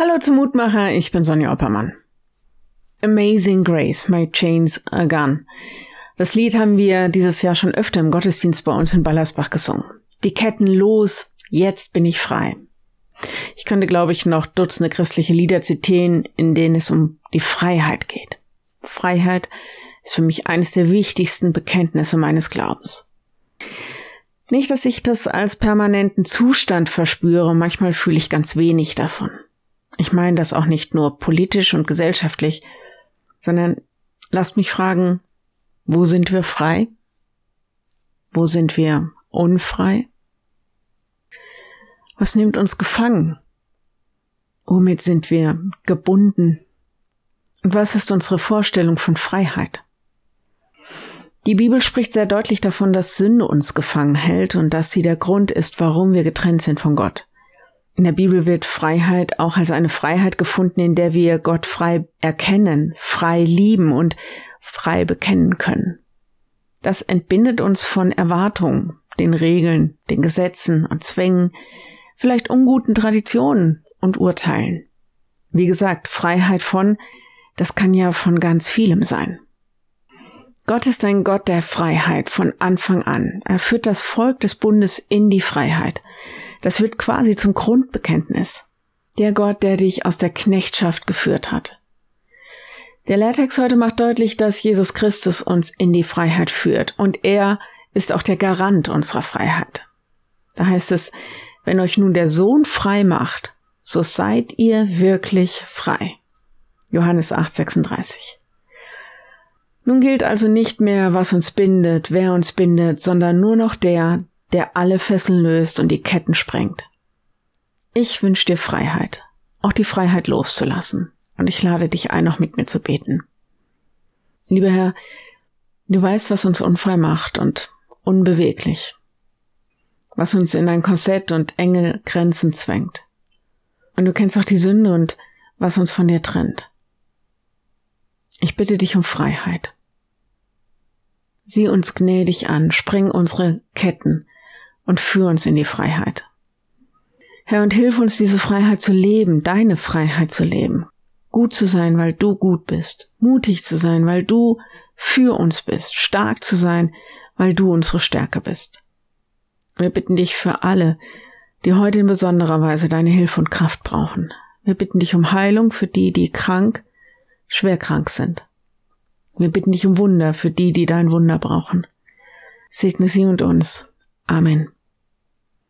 Hallo zum Mutmacher, ich bin Sonja Oppermann. Amazing Grace, My Chains Are Gone. Das Lied haben wir dieses Jahr schon öfter im Gottesdienst bei uns in Ballersbach gesungen. Die Ketten los, jetzt bin ich frei. Ich könnte, glaube ich, noch Dutzende christliche Lieder zitieren, in denen es um die Freiheit geht. Freiheit ist für mich eines der wichtigsten Bekenntnisse meines Glaubens. Nicht, dass ich das als permanenten Zustand verspüre, manchmal fühle ich ganz wenig davon. Ich meine das auch nicht nur politisch und gesellschaftlich, sondern lasst mich fragen, wo sind wir frei? Wo sind wir unfrei? Was nimmt uns gefangen? Womit sind wir gebunden? Und was ist unsere Vorstellung von Freiheit? Die Bibel spricht sehr deutlich davon, dass Sünde uns gefangen hält und dass sie der Grund ist, warum wir getrennt sind von Gott. In der Bibel wird Freiheit auch als eine Freiheit gefunden, in der wir Gott frei erkennen, frei lieben und frei bekennen können. Das entbindet uns von Erwartungen, den Regeln, den Gesetzen und Zwängen, vielleicht unguten Traditionen und Urteilen. Wie gesagt, Freiheit von, das kann ja von ganz vielem sein. Gott ist ein Gott der Freiheit von Anfang an. Er führt das Volk des Bundes in die Freiheit. Das wird quasi zum Grundbekenntnis. Der Gott, der dich aus der Knechtschaft geführt hat. Der Lehrtext heute macht deutlich, dass Jesus Christus uns in die Freiheit führt und er ist auch der Garant unserer Freiheit. Da heißt es, wenn euch nun der Sohn frei macht, so seid ihr wirklich frei. Johannes 8, 36. Nun gilt also nicht mehr, was uns bindet, wer uns bindet, sondern nur noch der, der alle Fesseln löst und die Ketten sprengt. Ich wünsche dir Freiheit, auch die Freiheit loszulassen, und ich lade dich ein, noch mit mir zu beten. Lieber Herr, du weißt, was uns unfrei macht und unbeweglich, was uns in ein Korsett und enge Grenzen zwängt. Und du kennst auch die Sünde und was uns von dir trennt. Ich bitte dich um Freiheit. Sieh uns gnädig an, spring unsere Ketten, und führ uns in die Freiheit. Herr, und hilf uns, diese Freiheit zu leben, deine Freiheit zu leben. Gut zu sein, weil du gut bist. Mutig zu sein, weil du für uns bist. Stark zu sein, weil du unsere Stärke bist. Wir bitten dich für alle, die heute in besonderer Weise deine Hilfe und Kraft brauchen. Wir bitten dich um Heilung für die, die krank, schwer krank sind. Wir bitten dich um Wunder für die, die dein Wunder brauchen. Segne sie und uns. Amen.